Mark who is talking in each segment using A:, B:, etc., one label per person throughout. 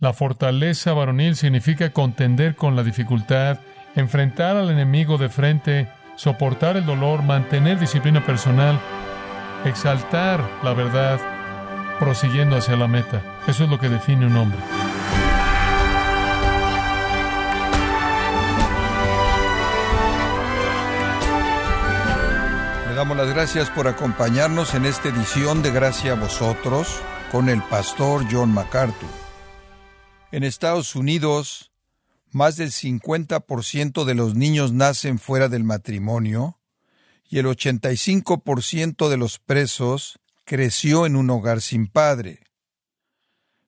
A: La fortaleza varonil significa contender con la dificultad, enfrentar al enemigo de frente, soportar el dolor, mantener disciplina personal, exaltar la verdad, prosiguiendo hacia la meta. Eso es lo que define un hombre.
B: Le damos las gracias por acompañarnos en esta edición de Gracia a vosotros con el pastor John MacArthur. En Estados Unidos, más del 50% de los niños nacen fuera del matrimonio y el 85% de los presos creció en un hogar sin padre.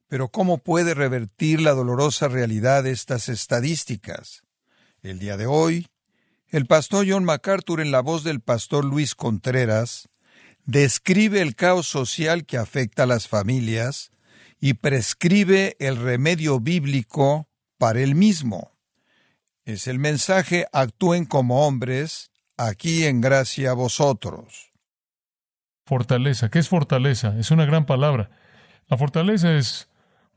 B: Pero ¿cómo puede revertir la dolorosa realidad de estas estadísticas? El día de hoy, el pastor John MacArthur, en la voz del pastor Luis Contreras, describe el caos social que afecta a las familias y prescribe el remedio bíblico para el mismo. Es el mensaje actúen como hombres, aquí en gracia a vosotros.
A: Fortaleza. ¿Qué es fortaleza? Es una gran palabra. La fortaleza es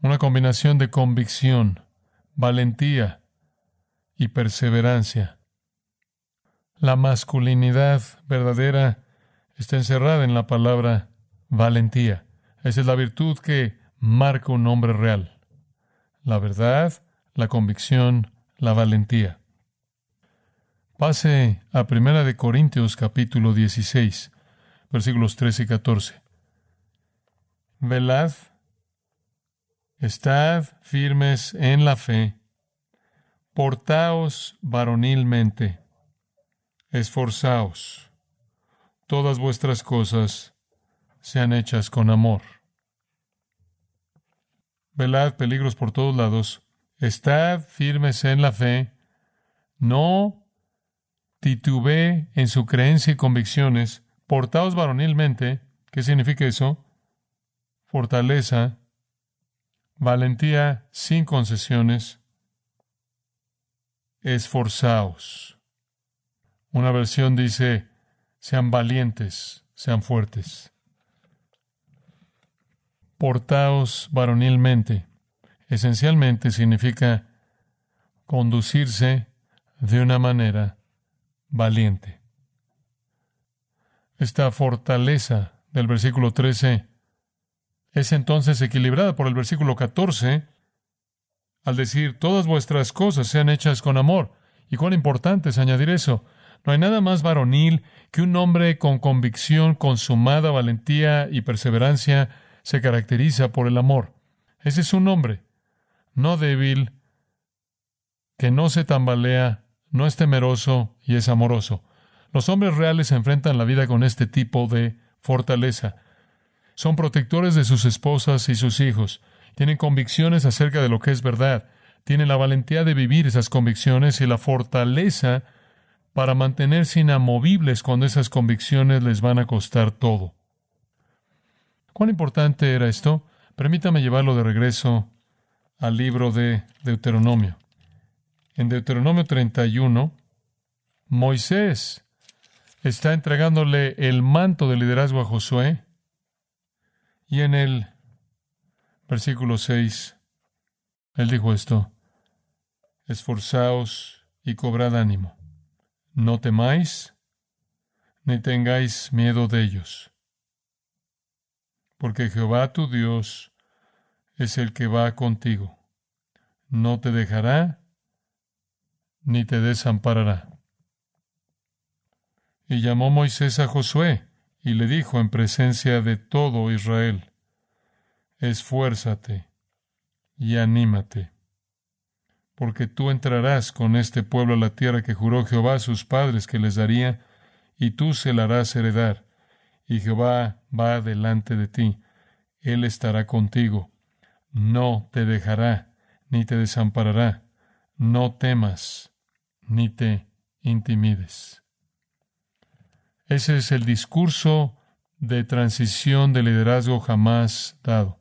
A: una combinación de convicción, valentía y perseverancia. La masculinidad verdadera está encerrada en la palabra valentía. Esa es la virtud que marca un hombre real. La verdad, la convicción, la valentía. Pase a Primera de Corintios capítulo 16, versículos 13 y 14. Velad, estad firmes en la fe, portaos varonilmente, esforzaos, todas vuestras cosas sean hechas con amor. Velad peligros por todos lados. Estad firmes en la fe. No titubee en su creencia y convicciones. Portaos varonilmente. ¿Qué significa eso? Fortaleza, valentía sin concesiones. Esforzaos. Una versión dice, sean valientes, sean fuertes portaos varonilmente. Esencialmente significa conducirse de una manera valiente. Esta fortaleza del versículo 13 es entonces equilibrada por el versículo 14 al decir todas vuestras cosas sean hechas con amor. Y cuán importante es añadir eso. No hay nada más varonil que un hombre con convicción, consumada valentía y perseverancia se caracteriza por el amor. Ese es un hombre, no débil, que no se tambalea, no es temeroso y es amoroso. Los hombres reales enfrentan la vida con este tipo de fortaleza. Son protectores de sus esposas y sus hijos. Tienen convicciones acerca de lo que es verdad. Tienen la valentía de vivir esas convicciones y la fortaleza para mantenerse inamovibles cuando esas convicciones les van a costar todo. ¿Cuán importante era esto? Permítame llevarlo de regreso al libro de Deuteronomio. En Deuteronomio 31, Moisés está entregándole el manto de liderazgo a Josué y en el versículo 6, él dijo esto, esforzaos y cobrad ánimo, no temáis ni tengáis miedo de ellos porque Jehová tu Dios es el que va contigo. No te dejará ni te desamparará. Y llamó Moisés a Josué y le dijo en presencia de todo Israel, esfuérzate y anímate, porque tú entrarás con este pueblo a la tierra que juró Jehová a sus padres que les daría, y tú se la harás heredar y Jehová va delante de ti. Él estará contigo. No te dejará, ni te desamparará. No temas, ni te intimides. Ese es el discurso de transición de liderazgo jamás dado.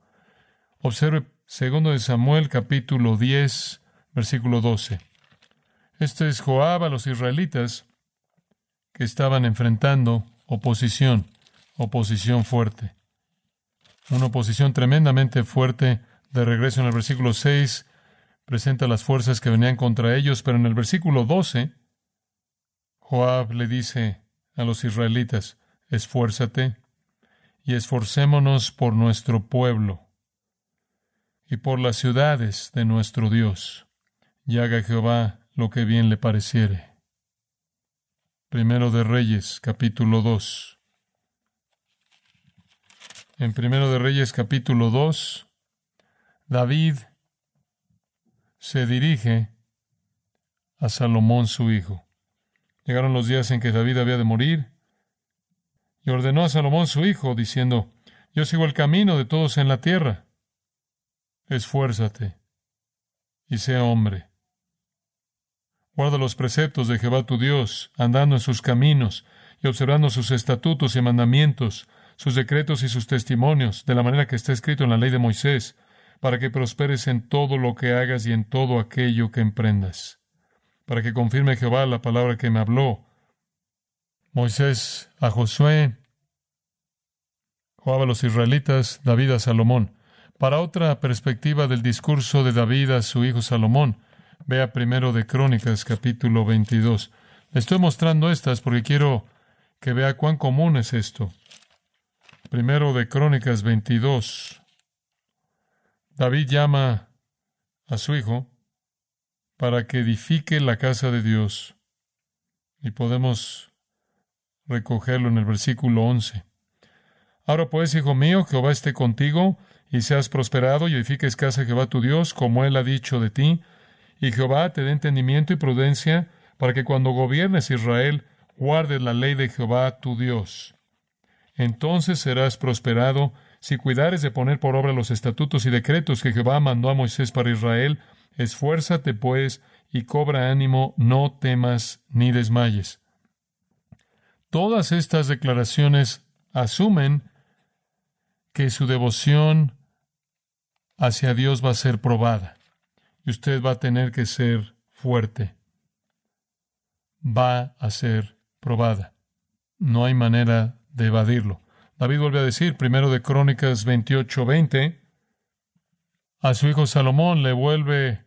A: Observe segundo de Samuel capítulo 10, versículo 12. Este es Joab a los israelitas que estaban enfrentando oposición oposición fuerte. Una oposición tremendamente fuerte De regreso en el versículo 6, presenta las fuerzas que venían contra ellos, pero en el versículo 12, Joab le dice a los israelitas, esfuérzate y esforcémonos por nuestro pueblo y por las ciudades de nuestro Dios, y haga Jehová lo que bien le pareciere. Primero de Reyes, capítulo 2. En Primero de Reyes, capítulo 2, David se dirige a Salomón su hijo. Llegaron los días en que David había de morir y ordenó a Salomón su hijo, diciendo, Yo sigo el camino de todos en la tierra. Esfuérzate y sea hombre. Guarda los preceptos de Jehová tu Dios, andando en sus caminos y observando sus estatutos y mandamientos, sus decretos y sus testimonios, de la manera que está escrito en la ley de Moisés, para que prosperes en todo lo que hagas y en todo aquello que emprendas, para que confirme Jehová la palabra que me habló. Moisés a Josué, Joab a los israelitas, David a Salomón. Para otra perspectiva del discurso de David a su hijo Salomón, vea primero de Crónicas capítulo 22. Le estoy mostrando estas porque quiero que vea cuán común es esto. Primero de Crónicas 22. David llama a su hijo para que edifique la casa de Dios. Y podemos recogerlo en el versículo 11. Ahora pues, hijo mío, Jehová esté contigo, y seas prosperado, y edifiques casa Jehová tu Dios, como él ha dicho de ti, y Jehová te dé entendimiento y prudencia, para que cuando gobiernes Israel, guardes la ley de Jehová tu Dios. Entonces serás prosperado, si cuidares de poner por obra los estatutos y decretos que Jehová mandó a Moisés para Israel, esfuérzate pues y cobra ánimo, no temas ni desmayes. Todas estas declaraciones asumen que su devoción hacia Dios va a ser probada y usted va a tener que ser fuerte. Va a ser probada. No hay manera de evadirlo. David vuelve a decir, primero de Crónicas 28, 20, a su hijo Salomón le vuelve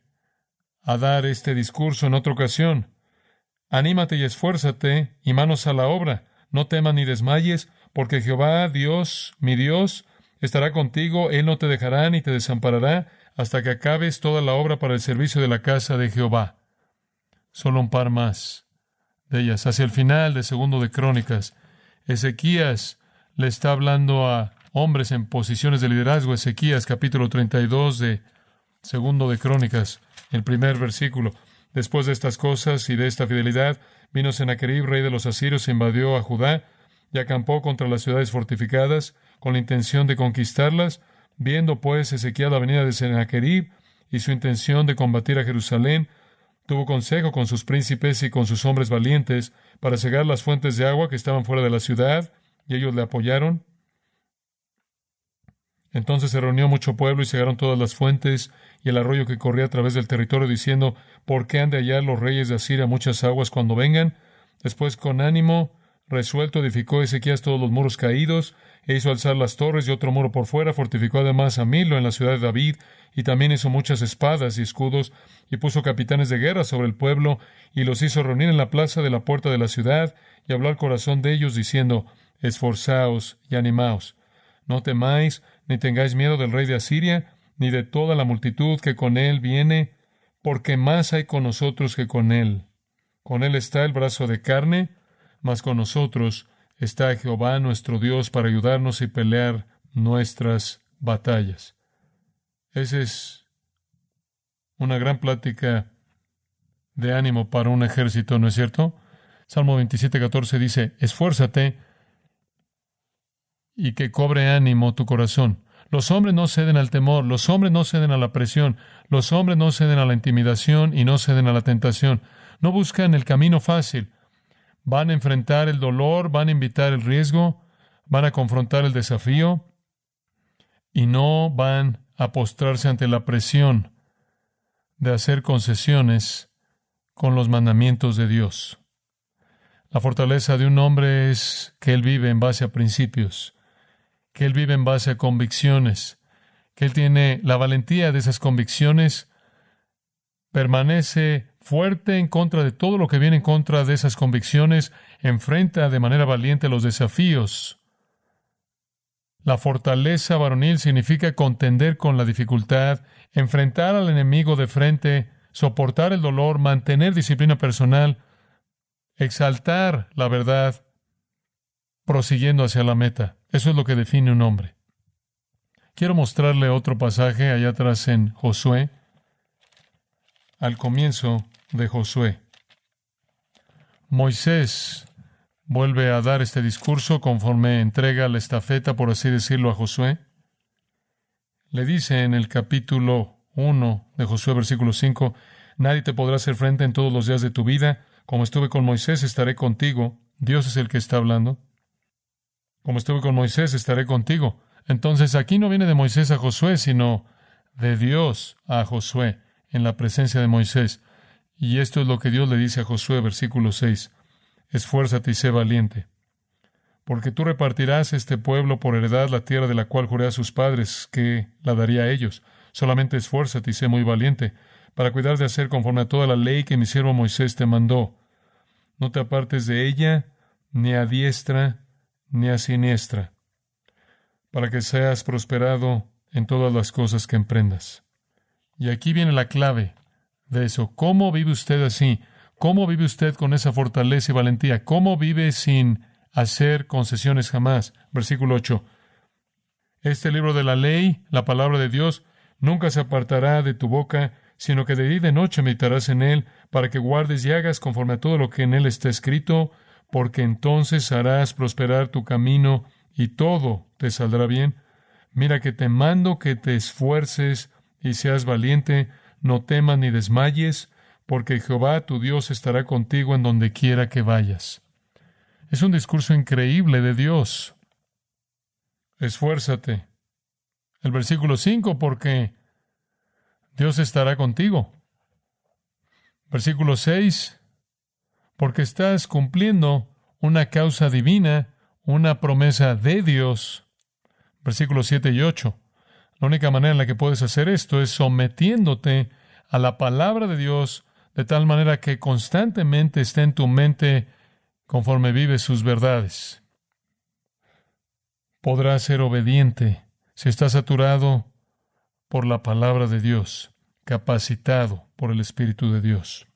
A: a dar este discurso en otra ocasión. Anímate y esfuérzate y manos a la obra. No temas ni desmayes, porque Jehová, Dios, mi Dios, estará contigo, Él no te dejará ni te desamparará hasta que acabes toda la obra para el servicio de la casa de Jehová. Solo un par más de ellas. Hacia el final de Segundo de Crónicas, Ezequías le está hablando a hombres en posiciones de liderazgo. Ezequías capítulo 32 de segundo de Crónicas, el primer versículo. Después de estas cosas y de esta fidelidad, vino Sennacherib, rey de los asirios, e invadió a Judá y acampó contra las ciudades fortificadas con la intención de conquistarlas. Viendo pues Ezequiel la venida de Sennacherib y su intención de combatir a Jerusalén, tuvo consejo con sus príncipes y con sus hombres valientes para cegar las fuentes de agua que estaban fuera de la ciudad y ellos le apoyaron. Entonces se reunió mucho pueblo y cegaron todas las fuentes y el arroyo que corría a través del territorio, diciendo, ¿por qué han de hallar los reyes de Asiria muchas aguas cuando vengan? Después, con ánimo resuelto, edificó Ezequías todos los muros caídos, e hizo alzar las torres y otro muro por fuera, fortificó además a Milo en la ciudad de David, y también hizo muchas espadas y escudos, y puso capitanes de guerra sobre el pueblo, y los hizo reunir en la plaza de la puerta de la ciudad, y habló al corazón de ellos, diciendo, esforzaos y animaos. No temáis, ni tengáis miedo del rey de Asiria, ni de toda la multitud que con él viene, porque más hay con nosotros que con él. Con él está el brazo de carne, mas con nosotros está Jehová nuestro Dios para ayudarnos y pelear nuestras batallas. Esa es una gran plática de ánimo para un ejército, ¿no es cierto? Salmo 27, 14 dice, esfuérzate y que cobre ánimo tu corazón. Los hombres no ceden al temor, los hombres no ceden a la presión, los hombres no ceden a la intimidación y no ceden a la tentación. No buscan el camino fácil. Van a enfrentar el dolor, van a invitar el riesgo, van a confrontar el desafío y no van a postrarse ante la presión de hacer concesiones con los mandamientos de Dios. La fortaleza de un hombre es que él vive en base a principios que él vive en base a convicciones, que él tiene la valentía de esas convicciones, permanece fuerte en contra de todo lo que viene en contra de esas convicciones, enfrenta de manera valiente los desafíos. La fortaleza varonil significa contender con la dificultad, enfrentar al enemigo de frente, soportar el dolor, mantener disciplina personal, exaltar la verdad, prosiguiendo hacia la meta. Eso es lo que define un hombre. Quiero mostrarle otro pasaje allá atrás en Josué, al comienzo de Josué. Moisés vuelve a dar este discurso conforme entrega la estafeta, por así decirlo, a Josué. Le dice en el capítulo 1 de Josué, versículo 5, Nadie te podrá hacer frente en todos los días de tu vida. Como estuve con Moisés, estaré contigo. Dios es el que está hablando. Como estuve con Moisés, estaré contigo. Entonces aquí no viene de Moisés a Josué, sino de Dios a Josué en la presencia de Moisés. Y esto es lo que Dios le dice a Josué, versículo 6. Esfuérzate y sé valiente, porque tú repartirás este pueblo por heredad la tierra de la cual juré a sus padres que la daría a ellos. Solamente esfuérzate y sé muy valiente, para cuidar de hacer conforme a toda la ley que mi siervo Moisés te mandó. No te apartes de ella, ni a diestra, ni a siniestra, para que seas prosperado en todas las cosas que emprendas. Y aquí viene la clave de eso. ¿Cómo vive usted así? ¿Cómo vive usted con esa fortaleza y valentía? ¿Cómo vive sin hacer concesiones jamás? Versículo 8. Este libro de la ley, la palabra de Dios, nunca se apartará de tu boca, sino que de día y de noche meditarás en él, para que guardes y hagas conforme a todo lo que en él está escrito, porque entonces harás prosperar tu camino y todo te saldrá bien. Mira que te mando que te esfuerces y seas valiente, no temas ni desmayes, porque Jehová tu Dios estará contigo en donde quiera que vayas. Es un discurso increíble de Dios. Esfuérzate. El versículo 5, porque Dios estará contigo. Versículo 6, porque estás cumpliendo una causa divina, una promesa de Dios. Versículos 7 y 8. La única manera en la que puedes hacer esto es sometiéndote a la palabra de Dios de tal manera que constantemente esté en tu mente conforme vives sus verdades. Podrás ser obediente si estás saturado por la palabra de Dios, capacitado por el Espíritu de Dios.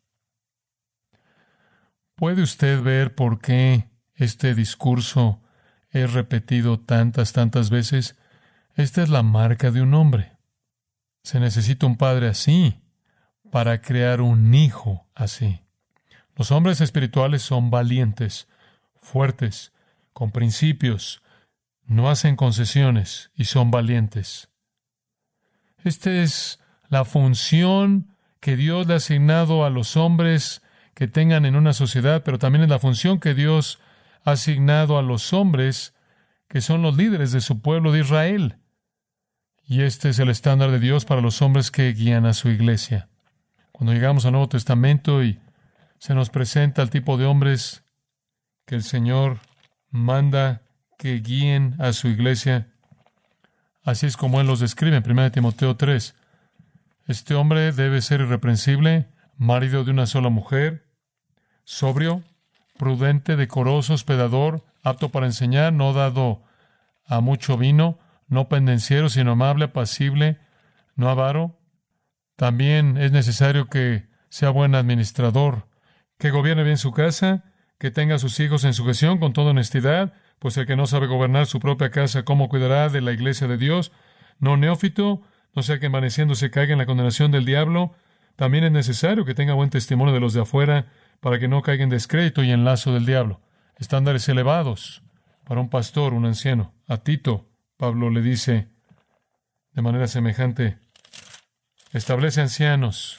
A: ¿Puede usted ver por qué este discurso es repetido tantas, tantas veces? Esta es la marca de un hombre. Se necesita un padre así para crear un hijo así. Los hombres espirituales son valientes, fuertes, con principios, no hacen concesiones y son valientes. Esta es la función que Dios le ha asignado a los hombres que tengan en una sociedad, pero también es la función que Dios ha asignado a los hombres que son los líderes de su pueblo de Israel. Y este es el estándar de Dios para los hombres que guían a su iglesia. Cuando llegamos al Nuevo Testamento y se nos presenta el tipo de hombres que el Señor manda que guíen a su iglesia, así es como Él los describe en 1 Timoteo 3. Este hombre debe ser irreprensible, marido de una sola mujer, sobrio, prudente, decoroso, hospedador, apto para enseñar, no dado a mucho vino, no pendenciero, sino amable, apacible, no avaro. También es necesario que sea buen administrador, que gobierne bien su casa, que tenga a sus hijos en sujeción con toda honestidad, pues el que no sabe gobernar su propia casa, ¿cómo cuidará de la iglesia de Dios? No neófito, no sea que envaneciéndose caiga en la condenación del diablo. También es necesario que tenga buen testimonio de los de afuera, para que no caiga en descrédito y en lazo del diablo. Estándares elevados para un pastor, un anciano. A Tito, Pablo le dice de manera semejante, establece ancianos.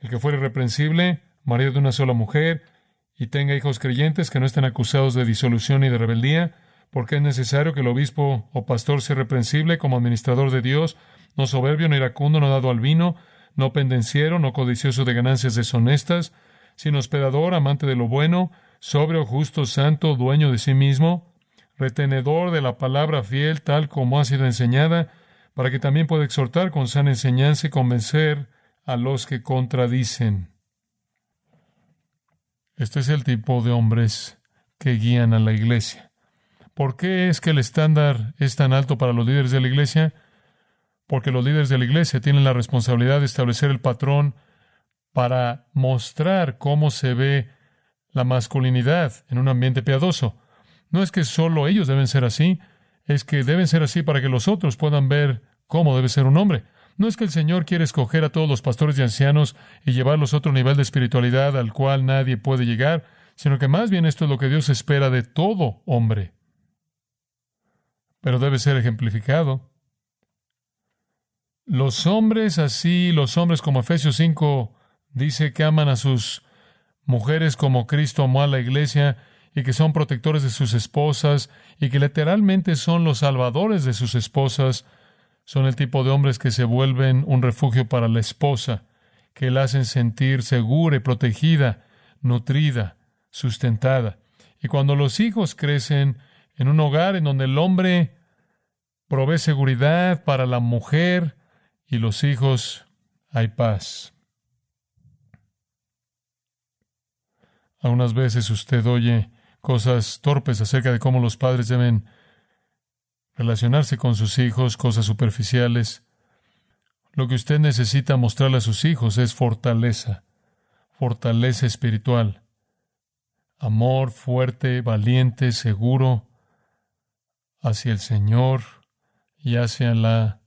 A: El que fuere irreprensible, marido de una sola mujer, y tenga hijos creyentes que no estén acusados de disolución y de rebeldía, porque es necesario que el obispo o pastor sea reprensible como administrador de Dios, no soberbio, no iracundo, no dado al vino, no pendenciero, no codicioso de ganancias deshonestas, sino hospedador, amante de lo bueno, sobrio, justo, santo, dueño de sí mismo, retenedor de la palabra fiel tal como ha sido enseñada, para que también pueda exhortar con sana enseñanza y convencer a los que contradicen. Este es el tipo de hombres que guían a la iglesia. ¿Por qué es que el estándar es tan alto para los líderes de la iglesia? Porque los líderes de la iglesia tienen la responsabilidad de establecer el patrón para mostrar cómo se ve la masculinidad en un ambiente piadoso. No es que solo ellos deben ser así, es que deben ser así para que los otros puedan ver cómo debe ser un hombre. No es que el Señor quiere escoger a todos los pastores y ancianos y llevarlos a otro nivel de espiritualidad al cual nadie puede llegar, sino que más bien esto es lo que Dios espera de todo hombre. Pero debe ser ejemplificado. Los hombres así, los hombres como Efesios 5 dice que aman a sus mujeres como Cristo amó a la iglesia y que son protectores de sus esposas y que literalmente son los salvadores de sus esposas, son el tipo de hombres que se vuelven un refugio para la esposa, que la hacen sentir segura y protegida, nutrida, sustentada. Y cuando los hijos crecen en un hogar en donde el hombre provee seguridad para la mujer y los hijos, hay paz. Algunas veces usted oye cosas torpes acerca de cómo los padres deben relacionarse con sus hijos, cosas superficiales. Lo que usted necesita mostrarle a sus hijos es fortaleza, fortaleza espiritual, amor fuerte, valiente, seguro hacia el Señor y hacia la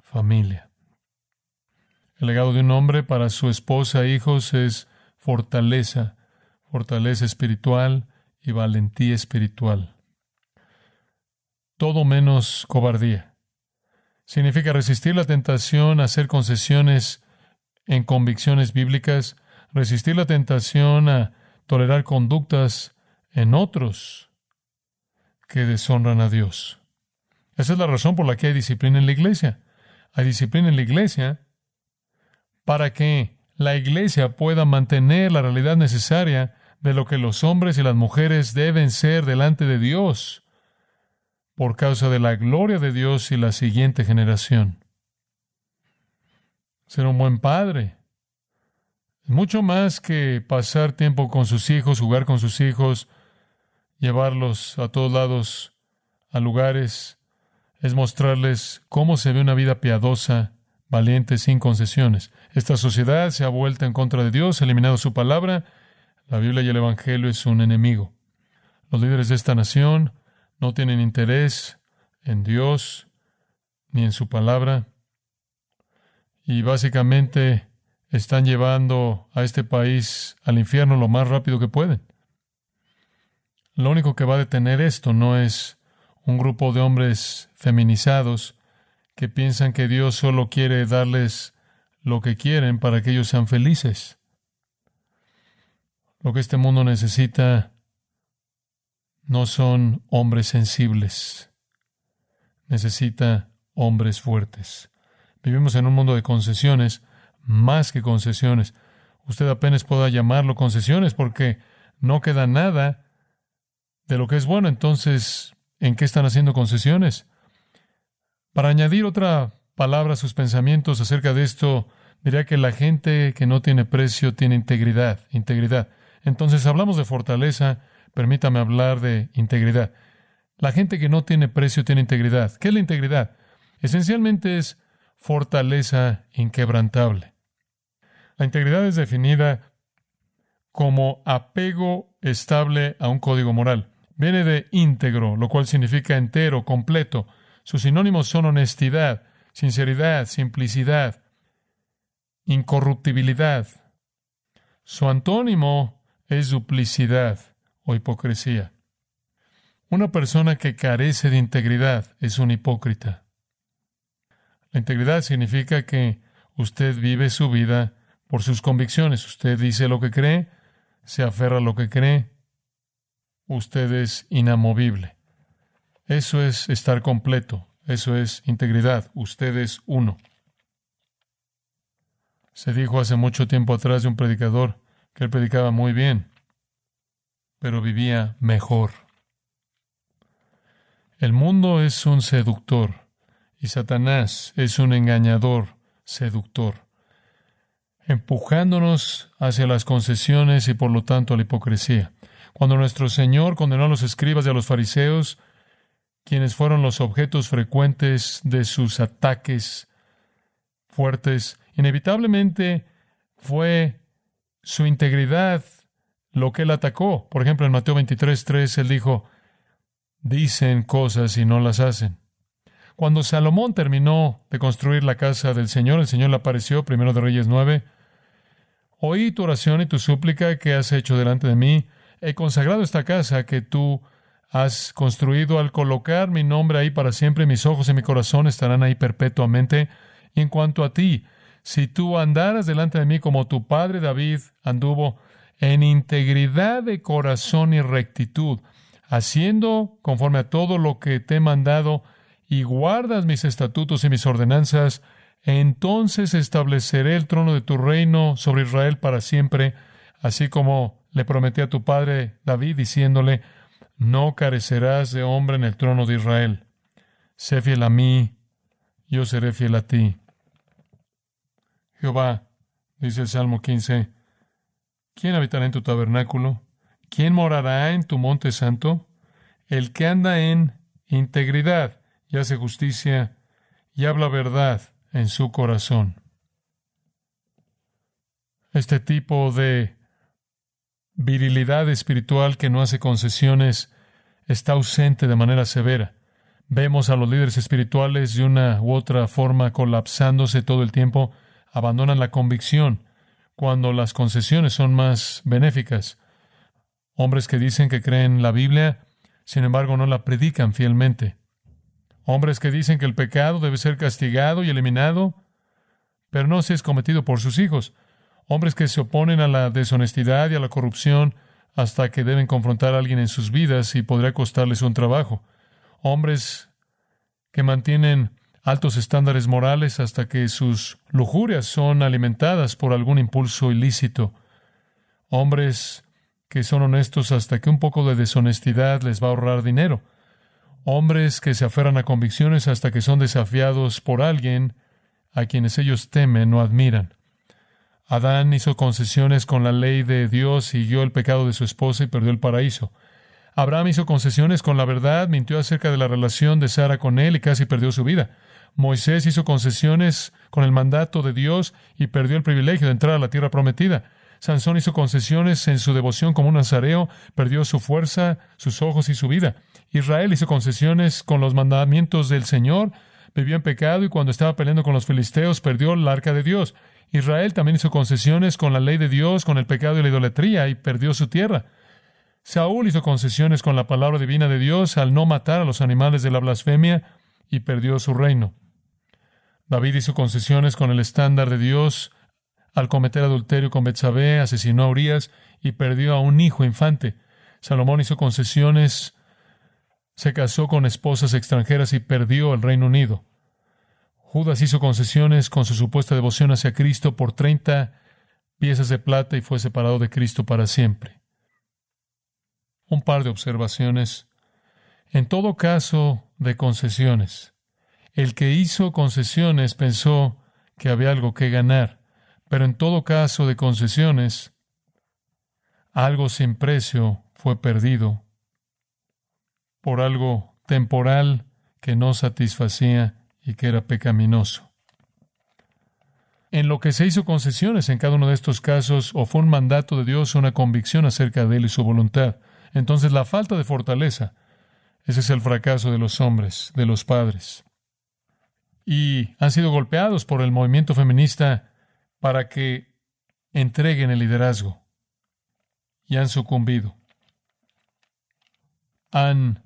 A: familia. El legado de un hombre para su esposa e hijos es fortaleza, fortaleza espiritual y valentía espiritual. Todo menos cobardía. Significa resistir la tentación a hacer concesiones en convicciones bíblicas, resistir la tentación a tolerar conductas en otros que deshonran a Dios. Esa es la razón por la que hay disciplina en la iglesia. Hay disciplina en la iglesia para que la iglesia pueda mantener la realidad necesaria de lo que los hombres y las mujeres deben ser delante de Dios por causa de la gloria de Dios y la siguiente generación. Ser un buen padre. Mucho más que pasar tiempo con sus hijos, jugar con sus hijos, llevarlos a todos lados, a lugares, es mostrarles cómo se ve una vida piadosa, valiente, sin concesiones. Esta sociedad se ha vuelto en contra de Dios, ha eliminado su palabra, la Biblia y el Evangelio es un enemigo. Los líderes de esta nación no tienen interés en Dios ni en su palabra y básicamente están llevando a este país al infierno lo más rápido que pueden. Lo único que va a detener esto no es un grupo de hombres feminizados que piensan que Dios solo quiere darles lo que quieren para que ellos sean felices. Lo que este mundo necesita no son hombres sensibles, necesita hombres fuertes. Vivimos en un mundo de concesiones, más que concesiones. Usted apenas pueda llamarlo concesiones porque no queda nada de lo que es bueno. Entonces, ¿en qué están haciendo concesiones? Para añadir otra palabra a sus pensamientos acerca de esto, diría que la gente que no tiene precio tiene integridad, integridad. Entonces hablamos de fortaleza, permítame hablar de integridad. La gente que no tiene precio tiene integridad. ¿Qué es la integridad? Esencialmente es fortaleza inquebrantable. La integridad es definida como apego estable a un código moral. Viene de íntegro, lo cual significa entero, completo. Sus sinónimos son honestidad, sinceridad, simplicidad, incorruptibilidad. Su antónimo es duplicidad o hipocresía. Una persona que carece de integridad es un hipócrita. La integridad significa que usted vive su vida por sus convicciones. Usted dice lo que cree, se aferra a lo que cree. Usted es inamovible. Eso es estar completo. Eso es integridad. Usted es uno. Se dijo hace mucho tiempo atrás de un predicador que él predicaba muy bien, pero vivía mejor. El mundo es un seductor y Satanás es un engañador seductor, empujándonos hacia las concesiones y por lo tanto a la hipocresía. Cuando nuestro Señor condenó a los escribas y a los fariseos, quienes fueron los objetos frecuentes de sus ataques fuertes, inevitablemente fue su integridad lo que él atacó. Por ejemplo, en Mateo 23, 3, él dijo, dicen cosas y no las hacen. Cuando Salomón terminó de construir la casa del Señor, el Señor le apareció, primero de Reyes 9, oí tu oración y tu súplica que has hecho delante de mí. He consagrado esta casa que tú has construido al colocar mi nombre ahí para siempre. Mis ojos y mi corazón estarán ahí perpetuamente. Y en cuanto a ti, si tú andaras delante de mí como tu padre David anduvo, en integridad de corazón y rectitud, haciendo conforme a todo lo que te he mandado, y guardas mis estatutos y mis ordenanzas, entonces estableceré el trono de tu reino sobre Israel para siempre, así como le prometí a tu padre David, diciéndole, no carecerás de hombre en el trono de Israel. Sé fiel a mí, yo seré fiel a ti. Jehová, dice el Salmo 15, ¿quién habitará en tu tabernáculo? ¿Quién morará en tu monte santo? El que anda en integridad y hace justicia y habla verdad en su corazón. Este tipo de virilidad espiritual que no hace concesiones está ausente de manera severa. Vemos a los líderes espirituales de una u otra forma colapsándose todo el tiempo abandonan la convicción cuando las concesiones son más benéficas. Hombres que dicen que creen la Biblia, sin embargo no la predican fielmente. Hombres que dicen que el pecado debe ser castigado y eliminado, pero no se es cometido por sus hijos. Hombres que se oponen a la deshonestidad y a la corrupción hasta que deben confrontar a alguien en sus vidas y podría costarles un trabajo. Hombres que mantienen altos estándares morales hasta que sus lujurias son alimentadas por algún impulso ilícito. Hombres que son honestos hasta que un poco de deshonestidad les va a ahorrar dinero. Hombres que se aferran a convicciones hasta que son desafiados por alguien a quienes ellos temen o admiran. Adán hizo concesiones con la ley de Dios, siguió el pecado de su esposa y perdió el paraíso. Abraham hizo concesiones con la verdad, mintió acerca de la relación de Sara con él y casi perdió su vida. Moisés hizo concesiones con el mandato de Dios y perdió el privilegio de entrar a la tierra prometida. Sansón hizo concesiones en su devoción como un nazareo, perdió su fuerza, sus ojos y su vida. Israel hizo concesiones con los mandamientos del Señor, vivió en pecado y cuando estaba peleando con los filisteos perdió el arca de Dios. Israel también hizo concesiones con la ley de Dios, con el pecado y la idolatría y perdió su tierra. Saúl hizo concesiones con la palabra divina de Dios al no matar a los animales de la blasfemia y perdió su reino. David hizo concesiones con el estándar de Dios al cometer adulterio con Betsabé, asesinó a Urias y perdió a un hijo infante. Salomón hizo concesiones, se casó con esposas extranjeras y perdió el Reino Unido. Judas hizo concesiones con su supuesta devoción hacia Cristo por treinta piezas de plata y fue separado de Cristo para siempre. Un par de observaciones. En todo caso de concesiones, el que hizo concesiones pensó que había algo que ganar, pero en todo caso de concesiones, algo sin precio fue perdido por algo temporal que no satisfacía y que era pecaminoso. En lo que se hizo concesiones en cada uno de estos casos, o fue un mandato de Dios o una convicción acerca de Él y su voluntad. Entonces la falta de fortaleza, ese es el fracaso de los hombres, de los padres. Y han sido golpeados por el movimiento feminista para que entreguen el liderazgo. Y han sucumbido. Han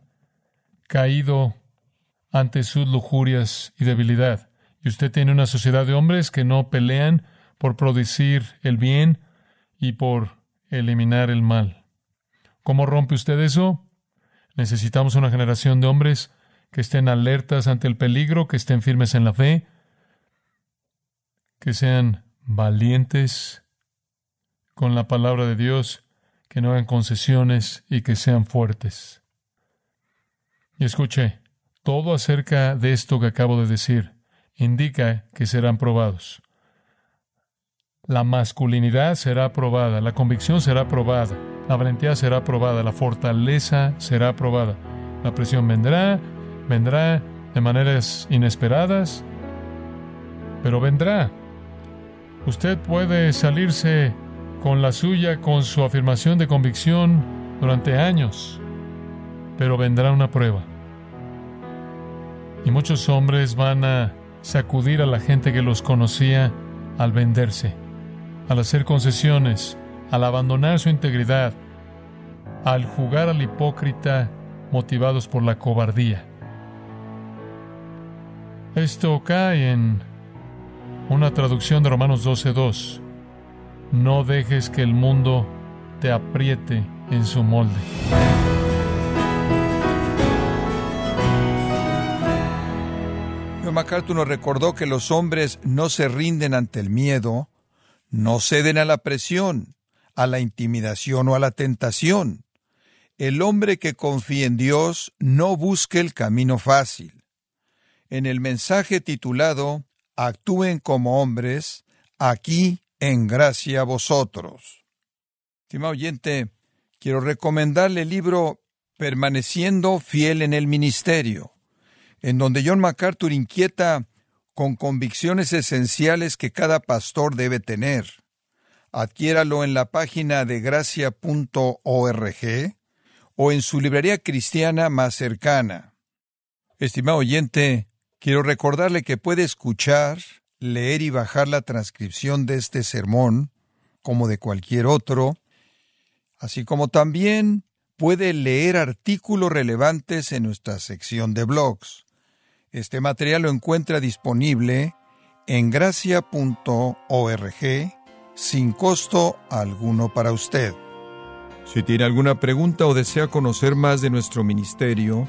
A: caído ante sus lujurias y debilidad. Y usted tiene una sociedad de hombres que no pelean por producir el bien y por eliminar el mal. ¿Cómo rompe usted eso? Necesitamos una generación de hombres que estén alertas ante el peligro, que estén firmes en la fe, que sean valientes con la palabra de Dios, que no hagan concesiones y que sean fuertes. Y escuche, todo acerca de esto que acabo de decir indica que serán probados. La masculinidad será probada, la convicción será probada, la valentía será probada, la fortaleza será probada. La presión vendrá, vendrá de maneras inesperadas, pero vendrá. Usted puede salirse con la suya, con su afirmación de convicción durante años, pero vendrá una prueba. Y muchos hombres van a sacudir a la gente que los conocía al venderse, al hacer concesiones, al abandonar su integridad, al jugar al hipócrita motivados por la cobardía. Esto cae en una traducción de Romanos 12.2. No dejes que el mundo te apriete en su molde.
B: MacArthur nos recordó que los hombres no se rinden ante el miedo, no ceden a la presión, a la intimidación o a la tentación. El hombre que confía en Dios no busca el camino fácil. En el mensaje titulado Actúen como hombres, aquí en gracia vosotros. Estimado oyente, quiero recomendarle el libro Permaneciendo fiel en el ministerio, en donde John MacArthur inquieta con convicciones esenciales que cada pastor debe tener. Adquiéralo en la página de gracia.org o en su librería cristiana más cercana. Estimado oyente, quiero recordarle que puede escuchar, leer y bajar la transcripción de este sermón, como de cualquier otro, así como también puede leer artículos relevantes en nuestra sección de blogs. Este material lo encuentra disponible en gracia.org sin costo alguno para usted. Si tiene alguna pregunta o desea conocer más de nuestro ministerio,